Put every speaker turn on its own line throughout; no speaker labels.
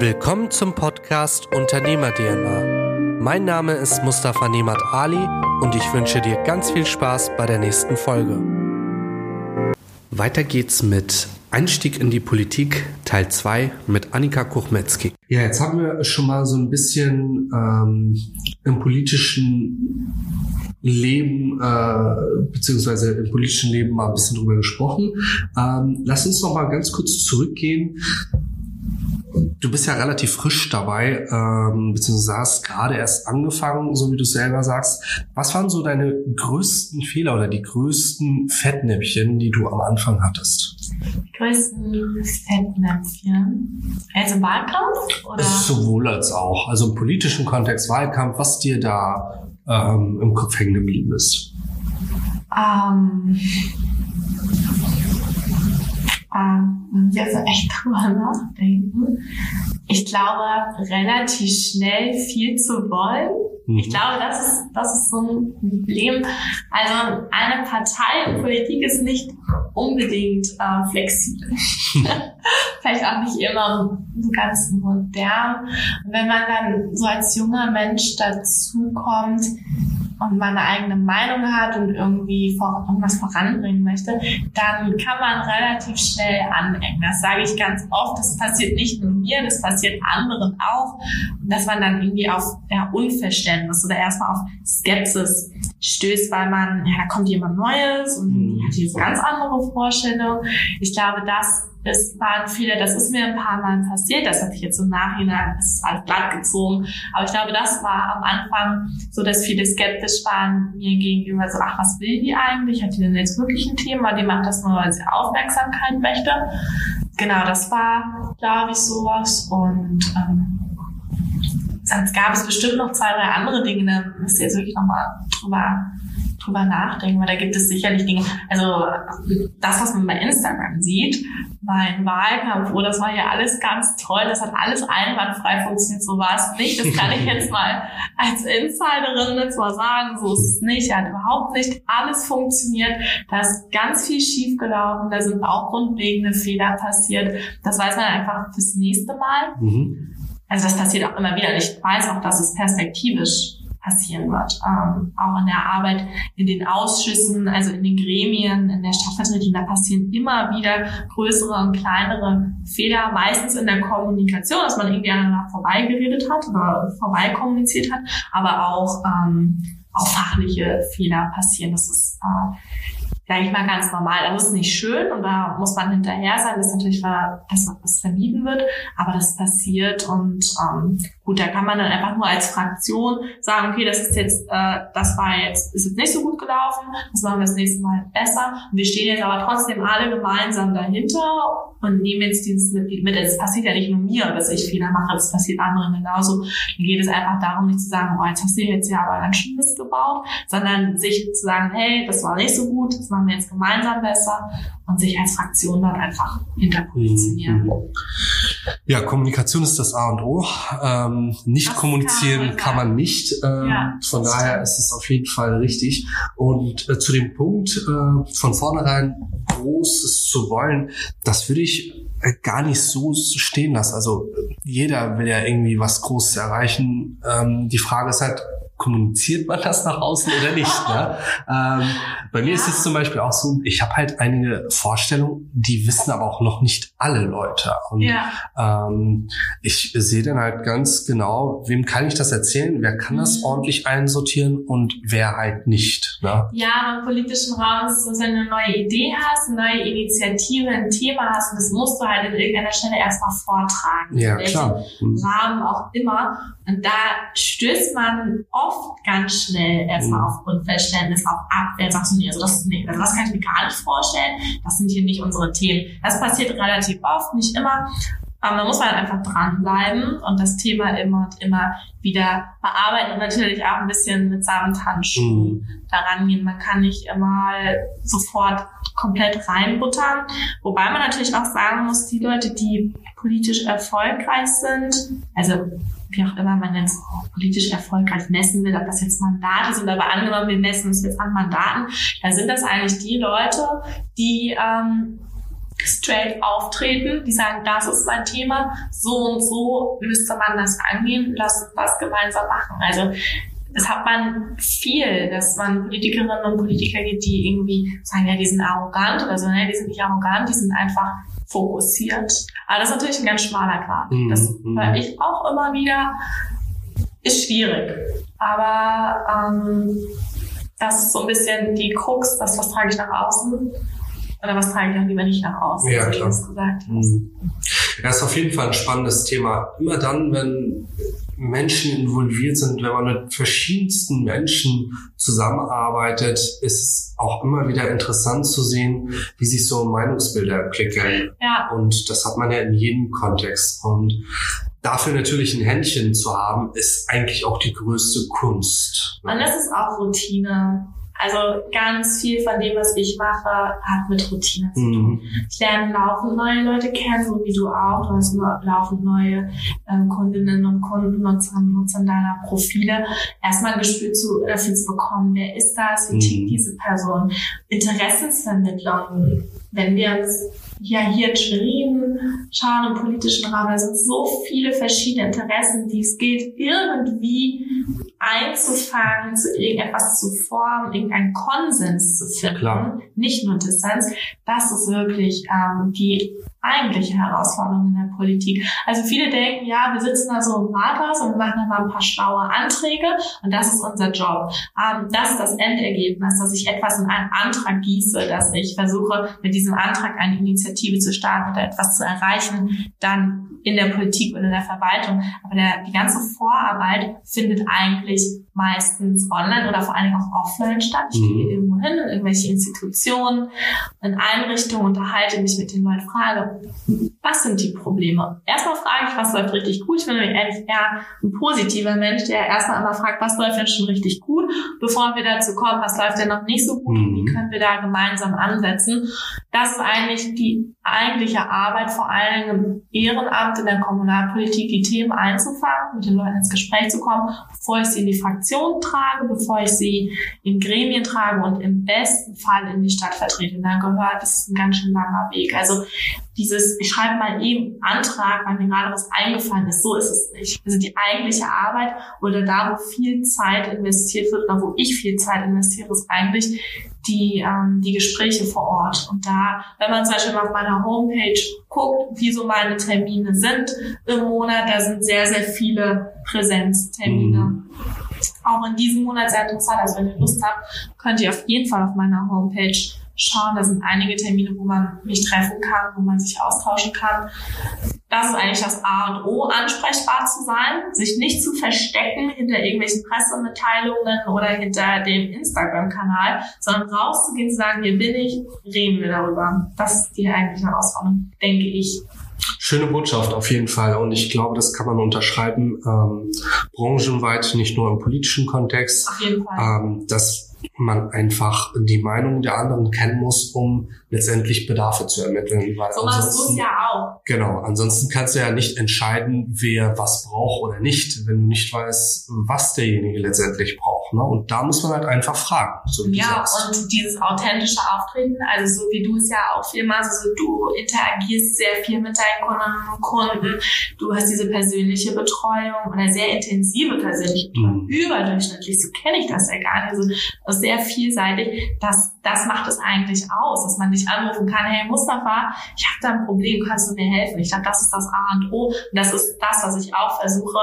Willkommen zum Podcast Unternehmer DNA. Mein Name ist Mustafa Nemat Ali und ich wünsche dir ganz viel Spaß bei der nächsten Folge. Weiter geht's mit Einstieg in die Politik Teil 2 mit Annika Kuchmetzki. Ja, jetzt haben wir schon mal so ein bisschen ähm, im politischen Leben, äh, beziehungsweise im politischen Leben mal ein bisschen drüber gesprochen. Ähm, lass uns noch mal ganz kurz zurückgehen Du bist ja relativ frisch dabei, ähm, beziehungsweise hast gerade erst angefangen, so wie du selber sagst. Was waren so deine größten Fehler oder die größten Fettnäpfchen, die du am Anfang hattest?
Die größten Fettnäpfchen? Also Wahlkampf? Oder?
Sowohl als auch. Also im politischen Kontext Wahlkampf, was dir da ähm, im Kopf hängen geblieben ist.
Ähm, ähm, jetzt echt drüber nachdenken. Ich glaube, relativ schnell viel zu wollen. Mhm. Ich glaube, das ist, das ist so ein Problem. Also eine Partei und Politik ist nicht unbedingt äh, flexibel. Vielleicht auch nicht immer so ganz modern. Und wenn man dann so als junger Mensch dazu kommt, und man eine eigene Meinung hat und irgendwie vor, irgendwas voranbringen möchte, dann kann man relativ schnell anecken. Das sage ich ganz oft. Das passiert nicht nur mir, das passiert anderen auch. dass man dann irgendwie auf ja, Unverständnis oder erstmal auf Skepsis stößt, weil man, ja, da kommt jemand Neues und die hat jetzt ganz andere Vorstellungen. Ich glaube, das es waren viele, das ist mir ein paar Mal passiert, das hatte ich jetzt im Nachhinein, das ist alles glatt gezogen. Aber ich glaube, das war am Anfang so, dass viele skeptisch waren mir gegenüber, so, ach, was will die eigentlich? Hat die denn jetzt wirklich ein Thema? Die macht das nur, weil sie Aufmerksamkeit möchte. Genau, das war, glaube ich, sowas. Und ähm, sonst gab es bestimmt noch zwei, drei andere Dinge, da müsst ihr jetzt wirklich nochmal drüber drüber nachdenken, weil da gibt es sicherlich Dinge, also das, was man bei Instagram sieht, mein Wahlkampf, oh, das war ja alles ganz toll, das hat alles einwandfrei funktioniert, so war es nicht. Das kann ich jetzt mal als Insiderin jetzt mal sagen, so ist es nicht, hat überhaupt nicht alles funktioniert, da ist ganz viel schief gelaufen, da sind auch grundlegende Fehler passiert, das weiß man einfach fürs nächste Mal. Mhm. Also das passiert auch immer wieder. Ich weiß auch, dass es perspektivisch passieren wird. Ähm, auch in der Arbeit in den Ausschüssen, also in den Gremien, in der Stadtvertretung, da passieren immer wieder größere und kleinere Fehler, meistens in der Kommunikation, dass man irgendwie aneinander vorbeigeredet hat oder vorbeikommuniziert hat, aber auch, ähm, auch fachliche Fehler passieren. Das ist äh, sage ich mal, ganz normal. Das ist nicht schön und da muss man hinterher sein, dass natürlich dass das vermieden wird, aber das passiert und ähm, gut, da kann man dann einfach nur als Fraktion sagen, okay, das ist jetzt, äh, das war jetzt, ist jetzt nicht so gut gelaufen, das machen wir das nächste Mal besser. Und wir stehen jetzt aber trotzdem alle gemeinsam dahinter und nehmen jetzt dieses Mitglied mit. Es passiert ja nicht nur mir, dass ich Fehler mache, es passiert anderen genauso. Dann geht es einfach darum, nicht zu sagen, oh, jetzt hast du jetzt ja aber ganz schön Mist gebaut, sondern sich zu sagen, hey, das war nicht so gut, das machen wir jetzt gemeinsam besser und sich als Fraktion dann einfach hinterpositionieren. Mhm.
Ja, Kommunikation ist das A und O. Ähm, nicht das kommunizieren kann, kann, man nicht. Ähm, ja, von daher ist es auf jeden Fall richtig. Und äh, zu dem Punkt, äh, von vornherein Großes zu wollen, das würde ich äh, gar nicht so stehen lassen. Also jeder will ja irgendwie was Großes erreichen. Ähm, die Frage ist halt, kommuniziert man das nach außen oder nicht? Ne? ähm, bei mir ja. ist es zum Beispiel auch so, ich habe halt einige Vorstellungen, die wissen aber auch noch nicht alle Leute. Und ja. ähm, ich sehe dann halt ganz genau, wem kann ich das erzählen, wer kann das mhm. ordentlich einsortieren und wer halt nicht. Ne?
Ja, im politischen Raum ist es so, wenn du eine neue Idee hast, eine neue Initiative, ein Thema hast, und das musst du halt in irgendeiner Stelle erstmal vortragen.
Ja, klar.
Mhm. Rahmen auch immer. Und da stößt man oft ganz schnell erstmal mhm. auf Unverständnis, auf Abwehr. Sagst du, nee, also das, nee, also das kann ich mir gar nicht vorstellen. Das sind hier nicht unsere Themen. Das passiert relativ oft, nicht immer. Aber da muss man halt einfach dranbleiben und das Thema immer und immer wieder bearbeiten und natürlich auch ein bisschen mit Samthandschuhen mhm. daran gehen. Man kann nicht immer sofort komplett reinbuttern. Wobei man natürlich auch sagen muss, die Leute, die politisch erfolgreich sind, also wie auch immer man jetzt politisch erfolgreich messen will, ob das jetzt Mandate sind, aber angenommen, wir messen es jetzt an Mandaten, da sind das eigentlich die Leute, die ähm, straight auftreten, die sagen, das ist mein Thema, so und so müsste man das angehen, lass uns das gemeinsam machen. Also das hat man viel, dass man Politikerinnen und Politiker gibt, die irgendwie sagen, ja, die sind arrogant oder so, ne, die sind nicht arrogant, die sind einfach fokussiert. Aber das ist natürlich ein ganz schmaler Grad. Mhm. Das höre ich auch immer wieder. Ist schwierig. Aber ähm, das ist so ein bisschen die Krux, das, was trage ich nach außen oder was trage ich auch lieber nicht nach außen,
ja, klar. gesagt hast. Mhm. Ja, ist auf jeden Fall ein spannendes Thema. Immer dann, wenn Menschen involviert sind, wenn man mit verschiedensten Menschen zusammenarbeitet, ist es auch immer wieder interessant zu sehen, wie sich so Meinungsbilder entwickeln. Ja. Und das hat man ja in jedem Kontext. Und dafür natürlich ein Händchen zu haben, ist eigentlich auch die größte Kunst.
Und das ist auch Routine. Also ganz viel von dem, was ich mache, hat mit Routine zu tun. Mhm. Ich lerne laufend neue Leute kennen, so wie du auch. Du hast laufend neue ähm, Kundinnen und Kunden, Nutzer und Nutzer deiner Profile. Erstmal ein Gespür zu, dafür zu bekommen, wer ist das, wie tickt mhm. diese Person. Interessensvermittlung. Wenn wir uns ja hier in Schwerin schauen im politischen Raum, da sind so viele verschiedene Interessen, die es gilt, irgendwie einzufangen, zu irgendetwas zu formen, irgendeinen Konsens zu finden, Klar. nicht nur Distanz. Das ist wirklich ähm, die eigentliche Herausforderung in der Politik. Also viele denken, ja, wir sitzen da so im Rathaus und machen da mal ein paar schlaue Anträge und das ist unser Job. Ähm, das ist das Endergebnis, dass ich etwas in einen Antrag gieße, dass ich versuche, mit diesem Antrag eine Initiative zu starten oder etwas zu erreichen, dann in der Politik oder in der Verwaltung. Aber der, die ganze Vorarbeit findet eigentlich meistens online oder vor allen Dingen auch offline statt. Ich gehe mhm. irgendwo hin, in irgendwelche Institutionen, in Einrichtungen, unterhalte mich mit den Leuten, frage, was sind die Probleme? Erstmal frage ich, was läuft richtig gut. Ich bin nämlich eigentlich eher ein positiver Mensch, der erstmal einmal fragt, was läuft denn schon richtig gut, bevor wir dazu kommen, was läuft denn noch nicht so gut und wie mhm. können wir da gemeinsam ansetzen. Das ist eigentlich die eigentliche Arbeit, vor allem im Ehrenamt, in der Kommunalpolitik, die Themen einzufangen, mit den Leuten ins Gespräch zu kommen, bevor ich sie in die Fraktion trage, bevor ich sie in Gremien trage und im besten Fall in die Stadt vertrete. Und dann gehört, das ist ein ganz schön langer Weg. Also dieses, ich schreibe mal eben Antrag, weil mir gerade was eingefallen ist, so ist es nicht. Also die eigentliche Arbeit oder da, wo viel Zeit investiert wird oder wo ich viel Zeit investiere, ist eigentlich die, ähm, die Gespräche vor Ort. Und da, wenn man zum Beispiel auf meiner Homepage guckt, wie so meine Termine sind im Monat, da sind sehr, sehr viele Präsenztermine. Mhm. Auch in diesem Monat sehr interessant. Also wenn ihr Lust habt, könnt ihr auf jeden Fall auf meiner Homepage schauen. Da sind einige Termine, wo man mich treffen kann, wo man sich austauschen kann. Das ist eigentlich das A und O, ansprechbar zu sein, sich nicht zu verstecken hinter irgendwelchen Pressemitteilungen oder hinter dem Instagram-Kanal, sondern rauszugehen, zu sagen, hier bin ich, reden wir darüber. Das ist die eigentliche Herausforderung, denke ich.
Schöne Botschaft auf jeden Fall und ich glaube, das kann man unterschreiben, ähm, branchenweit, nicht nur im politischen Kontext,
auf jeden Fall.
Ähm, dass man einfach die Meinung der anderen kennen muss, um letztendlich Bedarfe zu ermitteln.
Weil so machst du ja auch.
Genau, ansonsten kannst du ja nicht entscheiden, wer was braucht oder nicht, wenn du nicht weißt, was derjenige letztendlich braucht. Ne? Und da muss man halt einfach fragen.
So ja, und dieses authentische Auftreten, also so wie du es ja auch viel machst, also du interagierst sehr viel mit deinen Kundinnen und Kunden, du hast diese persönliche Betreuung oder sehr intensive persönliche Betreuung, mhm. überdurchschnittlich, so kenne ich das ja gar nicht, also sehr vielseitig, das, das macht es eigentlich aus, dass man dich anrufen kann, hey Mustafa, ich habe da ein Problem, kannst du mir helfen? Ich glaube, das ist das A und O und das ist das, was ich auch versuche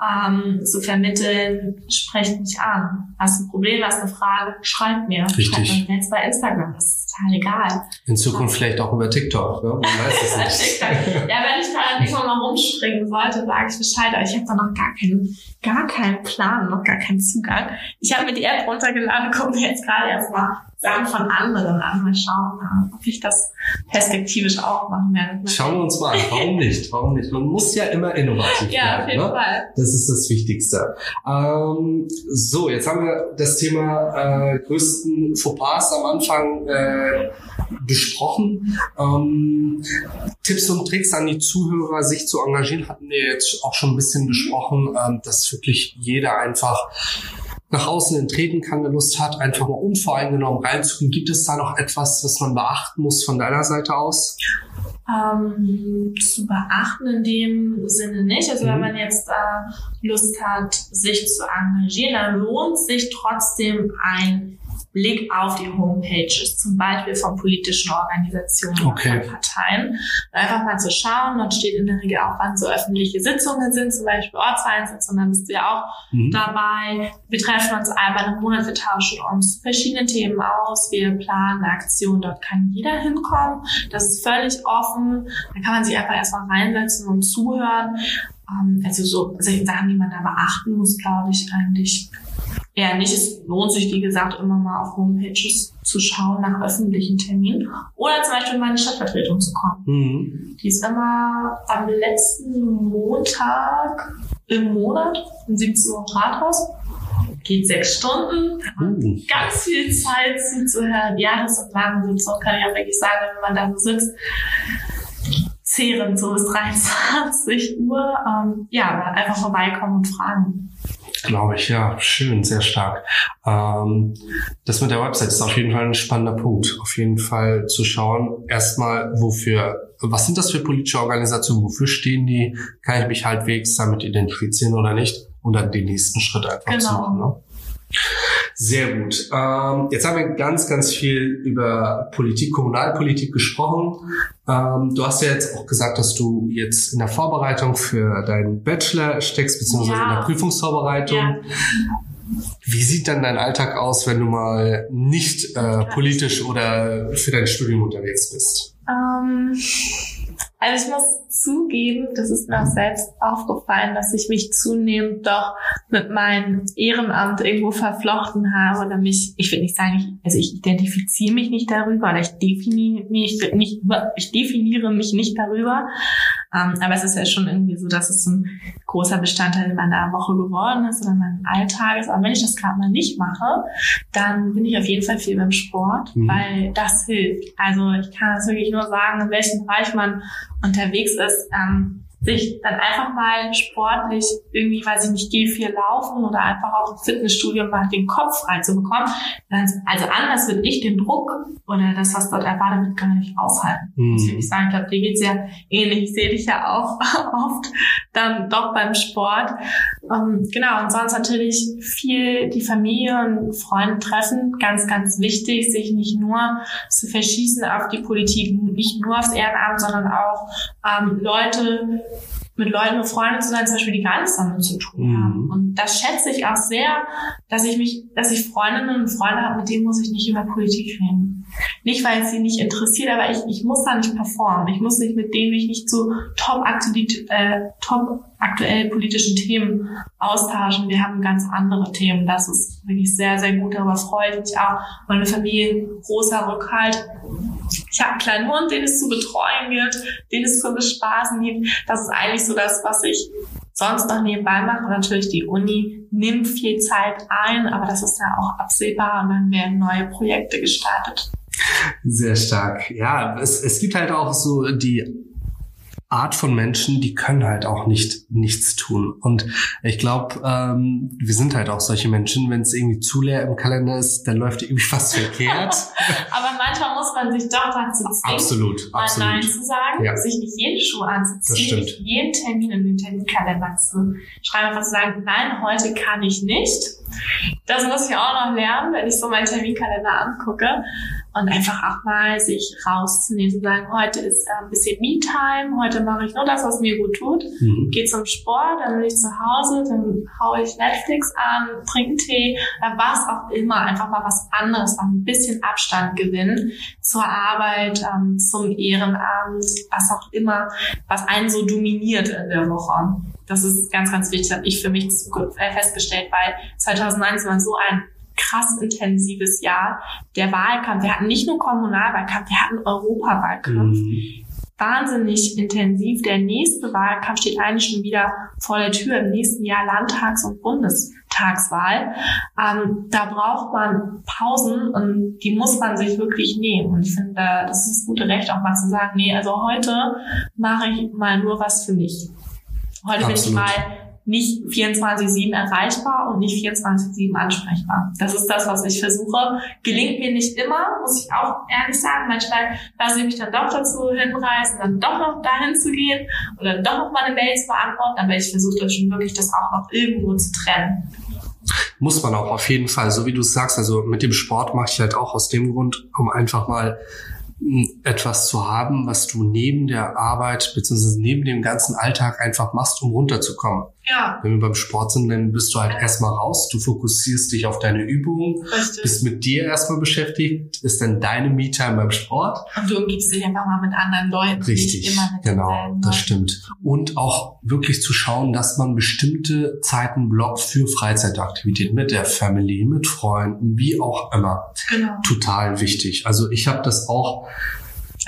ähm, zu vermitteln, sprecht mich an. Hast du ein Problem, hast eine Frage, schreib mir.
Richtig.
Schreib mir jetzt bei Instagram, das total egal.
In Zukunft vielleicht auch über TikTok, ne? Man weiß es
nicht. ja, wenn ich da irgendwann mal rumspringen sollte, sage ich Bescheid, aber ich habe da noch gar keinen, gar keinen Plan, noch gar keinen Zugang. Ich habe mir die App runtergeladen, gucke mir jetzt gerade erstmal Sachen von anderen an. Mal schauen, ob ich das perspektivisch auch machen werde.
Schauen wir uns mal an. Warum nicht? Warum nicht? Man muss ja immer innovativ
ja, bleiben. Ja, auf jeden
ne?
Fall.
Das ist das Wichtigste. Ähm, so, jetzt haben wir das Thema äh, größten Fauxpas am Anfang äh, besprochen. Ähm, Tipps und Tricks an die Zuhörer, sich zu engagieren, hatten wir jetzt auch schon ein bisschen besprochen, ähm, dass wirklich jeder einfach nach außen enttreten kann, wer Lust hat, einfach mal unvoreingenommen reinzugehen. Gibt es da noch etwas, was man beachten muss von deiner Seite aus?
Ähm, zu beachten in dem Sinne nicht. Also mhm. wenn man jetzt äh, Lust hat, sich zu engagieren, dann lohnt sich trotzdem ein Blick auf die Homepages, zum Beispiel von politischen Organisationen okay. oder von Parteien. Einfach mal zu schauen, dort steht in der Regel auch, wann so öffentliche Sitzungen sind, zum Beispiel Ortsvereinssitzungen, dann bist du ja auch mhm. dabei. Wir treffen uns einmal im Monat, wir tauschen uns zu verschiedenen Themen aus, wir planen eine Aktion, dort kann jeder hinkommen. Das ist völlig offen. Da kann man sich einfach erstmal reinsetzen und zuhören. Ähm, also so solche Sachen, die man da beachten muss, glaube ich, eigentlich eher nicht. Es lohnt sich, wie gesagt, immer mal auf Homepages zu schauen nach öffentlichen Terminen oder zum Beispiel in die Stadtvertretung zu kommen. Mhm. Die ist immer am letzten Montag im Monat um 17 Uhr Rathaus. Geht sechs Stunden, uh. ganz viel Zeit zuzuhören. Ja, das ist lange Sitzung, kann ich auch wirklich sagen, wenn man da so sitzt zehren, so bis 23 Uhr. Ähm, ja, einfach vorbeikommen und fragen.
Glaube ich, ja. Schön, sehr stark. Ähm, das mit der Website ist auf jeden Fall ein spannender Punkt. Auf jeden Fall zu schauen, erstmal, wofür, was sind das für politische Organisationen, wofür stehen die, kann ich mich halbwegs damit identifizieren oder nicht? Und dann den nächsten Schritt einfach genau. zu machen. Ne? Sehr gut. Ähm, jetzt haben wir ganz, ganz viel über Politik, Kommunalpolitik gesprochen. Ähm, du hast ja jetzt auch gesagt, dass du jetzt in der Vorbereitung für deinen Bachelor steckst, beziehungsweise ja. in der Prüfungsvorbereitung. Ja. Wie sieht dann dein Alltag aus, wenn du mal nicht äh, politisch oder für dein Studium unterwegs bist?
Ähm, also ich muss zugeben, das ist mir auch selbst aufgefallen, dass ich mich zunehmend doch mit meinem Ehrenamt irgendwo verflochten habe oder mich, ich will nicht sagen, ich, also ich identifiziere mich nicht darüber oder ich definiere mich nicht, ich definiere mich nicht darüber. Ähm, aber es ist ja schon irgendwie so, dass es ein großer Bestandteil meiner Woche geworden ist oder meines Alltages. Aber wenn ich das gerade mal nicht mache, dann bin ich auf jeden Fall viel beim Sport, mhm. weil das hilft. Also ich kann das wirklich nur sagen, in welchem Bereich man unterwegs ist. Ähm, sich dann einfach mal sportlich irgendwie, weiß ich nicht, gehe viel laufen oder einfach auch im Fitnessstudio mal den Kopf frei zu bekommen. Also anders würde ich den Druck oder das, was dort erwartet wird, gar nicht aushalten. Mhm. Muss ich sagen. Ich glaube, dir geht's ja ähnlich. Ich sehe dich ja auch oft dann doch beim Sport. Ähm, genau, und sonst natürlich viel die Familie und Freunde treffen. Ganz, ganz wichtig, sich nicht nur zu verschießen auf die Politik, nicht nur aufs Ehrenamt, sondern auch ähm, Leute mit Leuten befreundet zu sein, zum Beispiel, die gar nichts damit zu tun mhm. haben. Und das schätze ich auch sehr, dass ich mich, dass ich Freundinnen und Freunde habe, mit denen muss ich nicht über Politik reden. Nicht, weil es sie nicht interessiert, aber ich, ich muss da nicht performen. Ich muss nicht mit denen mich nicht zu top, äh, top aktuell politischen Themen austauschen. Wir haben ganz andere Themen. Das ist wirklich sehr, sehr gut. Darüber freue ich mich auch. Meine Familie, großer Rückhalt. Ich habe einen kleinen Hund, den es zu betreuen gibt, den es zu bespaßen gibt. Das ist eigentlich so das, was ich sonst noch nebenbei mache. Und natürlich die Uni nimmt viel Zeit ein, aber das ist ja auch absehbar und dann werden neue Projekte gestartet.
Sehr stark. Ja, es, es gibt halt auch so die Art von Menschen, die können halt auch nicht nichts tun. Und ich glaube, ähm, wir sind halt auch solche Menschen, wenn es irgendwie zu leer im Kalender ist, dann läuft irgendwie fast verkehrt.
Aber manchmal muss man sich doch dazu zwingen,
absolut,
mal
absolut.
Nein zu sagen, ja. sich nicht jeden Schuh anzuziehen, nicht jeden Termin in den Terminkalender zu schreiben, einfach zu sagen, nein, heute kann ich nicht. Das muss ich auch noch lernen, wenn ich so meinen Terminkalender angucke und einfach auch mal sich rauszunehmen, zu sagen, heute ist äh, ein bisschen Me-Time, heute mache ich nur das, was mir gut tut, mhm. gehe zum Sport, dann bin ich zu Hause, dann haue ich Netflix an, trinke Tee, oder was auch immer, einfach mal was anderes, mal ein bisschen Abstand gewinnen zur Arbeit, ähm, zum Ehrenamt, was auch immer, was einen so dominiert in der Woche. Das ist ganz, ganz wichtig, habe ich für mich festgestellt, weil 2019 war so ein krass intensives Jahr. Der Wahlkampf, wir hatten nicht nur Kommunalwahlkampf, wir hatten Europawahlkampf. Mhm. Wahnsinnig intensiv. Der nächste Wahlkampf steht eigentlich schon wieder vor der Tür im nächsten Jahr Landtags- und Bundestagswahl. Ähm, da braucht man Pausen und die muss man sich wirklich nehmen. Und ich finde, das ist das gute Recht, auch mal zu sagen, nee, also heute mache ich mal nur was für mich. Heute Absolut. bin ich mal nicht 24-7 erreichbar und nicht 24-7 ansprechbar. Das ist das, was ich versuche. Gelingt mir nicht immer, muss ich auch ehrlich sagen. Manchmal lasse ich mich dann doch dazu hinreißen, dann doch noch dahin zu gehen oder doch noch mal eine Mail zu beantworten, aber ich versuche das schon wirklich, das auch noch irgendwo zu trennen.
Muss man auch auf jeden Fall, so wie du sagst, also mit dem Sport mache ich halt auch aus dem Grund, um einfach mal etwas zu haben, was du neben der Arbeit bzw. neben dem ganzen Alltag einfach machst, um runterzukommen.
Ja.
Wenn wir beim Sport sind, dann bist du halt erstmal raus, du fokussierst dich auf deine Übungen, Richtig. bist mit dir erstmal beschäftigt, ist dann deine Me-Time beim Sport.
Und du umgibst dich einfach mal mit anderen Leuten.
Richtig, genau, das stimmt. Und auch wirklich zu schauen, dass man bestimmte Zeiten blockt für Freizeitaktivitäten mit der Family, mit Freunden, wie auch immer.
Genau.
Total wichtig. Also ich habe das auch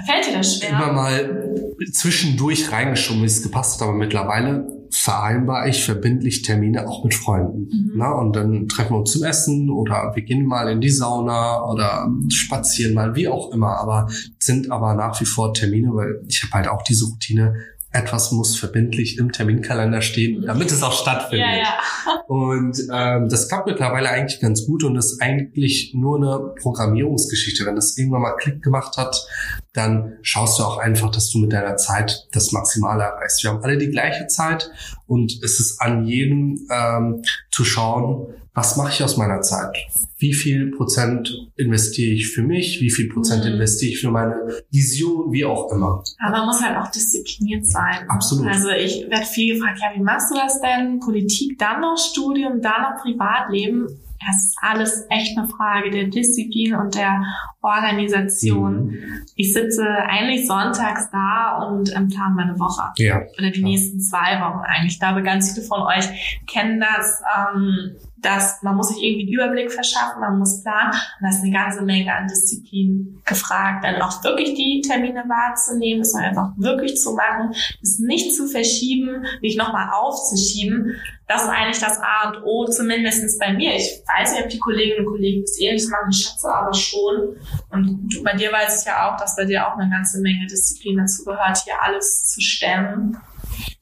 Fällt dir das schwer?
Immer mal zwischendurch reingeschoben, wie es gepasst hat, aber mittlerweile vereinbare ich verbindlich Termine auch mit Freunden. Mhm. Na, und dann treffen wir uns zum Essen oder wir gehen mal in die Sauna oder spazieren mal, wie auch immer. Aber sind aber nach wie vor Termine, weil ich habe halt auch diese Routine, etwas muss verbindlich im Terminkalender stehen, damit es auch stattfindet.
Ja, ja.
Und ähm, das klappt mittlerweile eigentlich ganz gut und ist eigentlich nur eine Programmierungsgeschichte. Wenn das irgendwann mal Klick gemacht hat, dann schaust du auch einfach, dass du mit deiner Zeit das Maximale erreichst. Wir haben alle die gleiche Zeit und es ist an jedem ähm, zu schauen, was mache ich aus meiner Zeit? Wie viel Prozent investiere ich für mich? Wie viel Prozent mhm. investiere ich für meine Vision? Wie auch immer.
Aber man muss halt auch diszipliniert sein.
Absolut.
Also ich werde viel gefragt, ja, wie machst du das denn? Politik, dann noch Studium, dann noch Privatleben. Das ist alles echt eine Frage der Disziplin und der Organisation. Mhm. Ich sitze eigentlich sonntags da und ähm, plane meine Woche.
Ja.
Oder die ja. nächsten zwei Wochen eigentlich. Ich glaube, ganz viele von euch kennen das. Ähm, dass man muss sich irgendwie einen Überblick verschaffen, man muss planen und da ist eine ganze Menge an Disziplin gefragt, dann auch wirklich die Termine wahrzunehmen, es einfach wirklich zu machen, es nicht zu verschieben, nicht nochmal aufzuschieben. Das ist eigentlich das A und O, zumindest bei mir. Ich weiß nicht, ob die Kolleginnen und Kollegen das ähnlich machen, ich schätze aber schon. Und bei dir weiß ich ja auch, dass bei dir auch eine ganze Menge Disziplin dazu gehört, hier alles zu stemmen.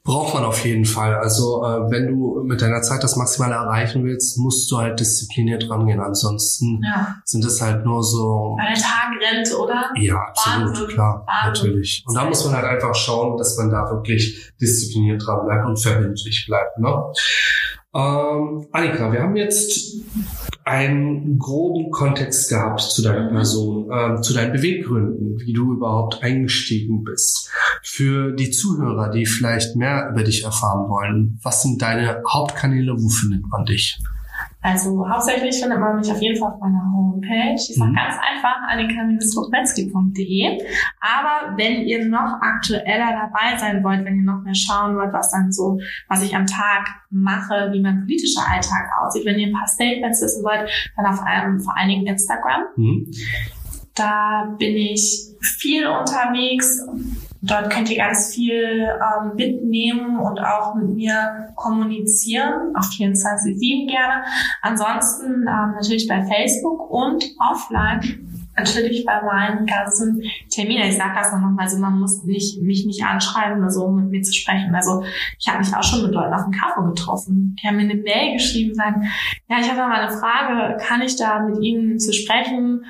Braucht man auf jeden Fall. Also äh, wenn du mit deiner Zeit das Maximale erreichen willst, musst du halt diszipliniert rangehen. Ansonsten ja. sind es halt nur so.
Weil der Tag rennt, oder?
Ja, absolut, Wahnsinn. klar, Wahnsinn. natürlich. Und da muss man halt einfach schauen, dass man da wirklich diszipliniert dran bleibt und verbindlich bleibt. Ne? Ähm, Annika, wir haben jetzt einen groben Kontext gehabt zu deiner Person, äh, zu deinen Beweggründen, wie du überhaupt eingestiegen bist. Für die Zuhörer, die vielleicht mehr über dich erfahren wollen, was sind deine Hauptkanäle, wo findet man dich?
Also hauptsächlich findet man mich auf jeden Fall auf meiner Homepage. Die ist mhm. auch ganz einfach, annika-luchmetzki.de. Aber wenn ihr noch aktueller dabei sein wollt, wenn ihr noch mehr schauen wollt, was dann so, was ich am Tag mache, wie mein politischer Alltag aussieht, wenn ihr ein paar Statements wissen wollt, dann auf einem, vor allen Dingen Instagram. Mhm. Da bin ich viel unterwegs Dort könnt ihr ganz viel ähm, mitnehmen und auch mit mir kommunizieren, auf 24-7 gerne. Ansonsten ähm, natürlich bei Facebook und offline natürlich bei meinen ganzen Terminen, ich sage das noch mal so, man muss nicht, mich nicht anschreiben oder so, um mit mir zu sprechen. Also ich habe mich auch schon mit Leuten auf dem Kaffee getroffen. Die haben mir eine Mail geschrieben, sagen, ja, ich habe mal eine Frage, kann ich da mit Ihnen zu sprechen?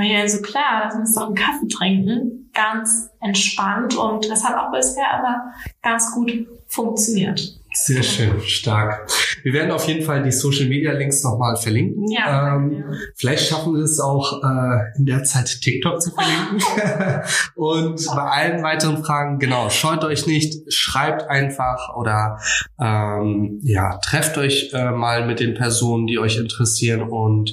Ich ja so klar, lass uns doch einen Kaffee trinken. Ganz entspannt und das hat auch bisher immer ganz gut funktioniert.
Sehr schön, stark. Wir werden auf jeden Fall die Social Media Links nochmal verlinken.
Ja, ähm,
Vielleicht schaffen wir es auch äh, in der Zeit TikTok zu verlinken. Und bei allen weiteren Fragen, genau, scheut euch nicht, schreibt einfach oder ähm, ja, trefft euch äh, mal mit den Personen, die euch interessieren und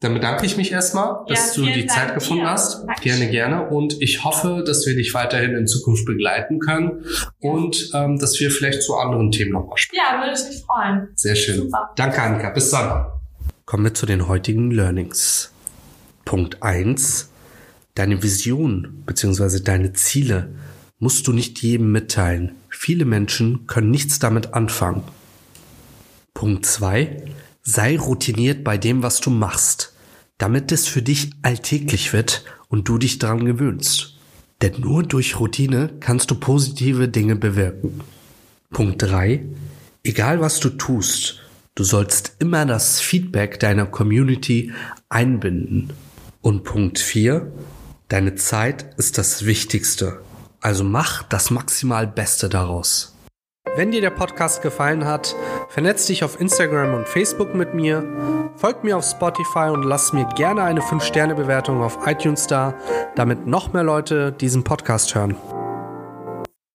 dann bedanke ich mich erstmal, dass ja, du die Dank Zeit gefunden dir. hast. Dankeschön. Gerne, gerne. Und ich hoffe, dass wir dich weiterhin in Zukunft begleiten können und ähm, dass wir vielleicht zu anderen Themen nochmal
sprechen. Ja, würde ich mich freuen.
Sehr schön. Super. Danke, Annika. Bis dann. Kommen wir zu den heutigen Learnings. Punkt eins: Deine Vision bzw. deine Ziele musst du nicht jedem mitteilen. Viele Menschen können nichts damit anfangen. Punkt zwei: Sei routiniert bei dem, was du machst, damit es für dich alltäglich wird und du dich daran gewöhnst. Denn nur durch Routine kannst du positive Dinge bewirken. Punkt 3. Egal was du tust, du sollst immer das Feedback deiner Community einbinden. Und Punkt 4, deine Zeit ist das Wichtigste. Also mach das maximal Beste daraus. Wenn dir der Podcast gefallen hat, vernetz dich auf Instagram und Facebook mit mir, folg mir auf Spotify und lass mir gerne eine 5-Sterne-Bewertung auf iTunes da, damit noch mehr Leute diesen Podcast hören.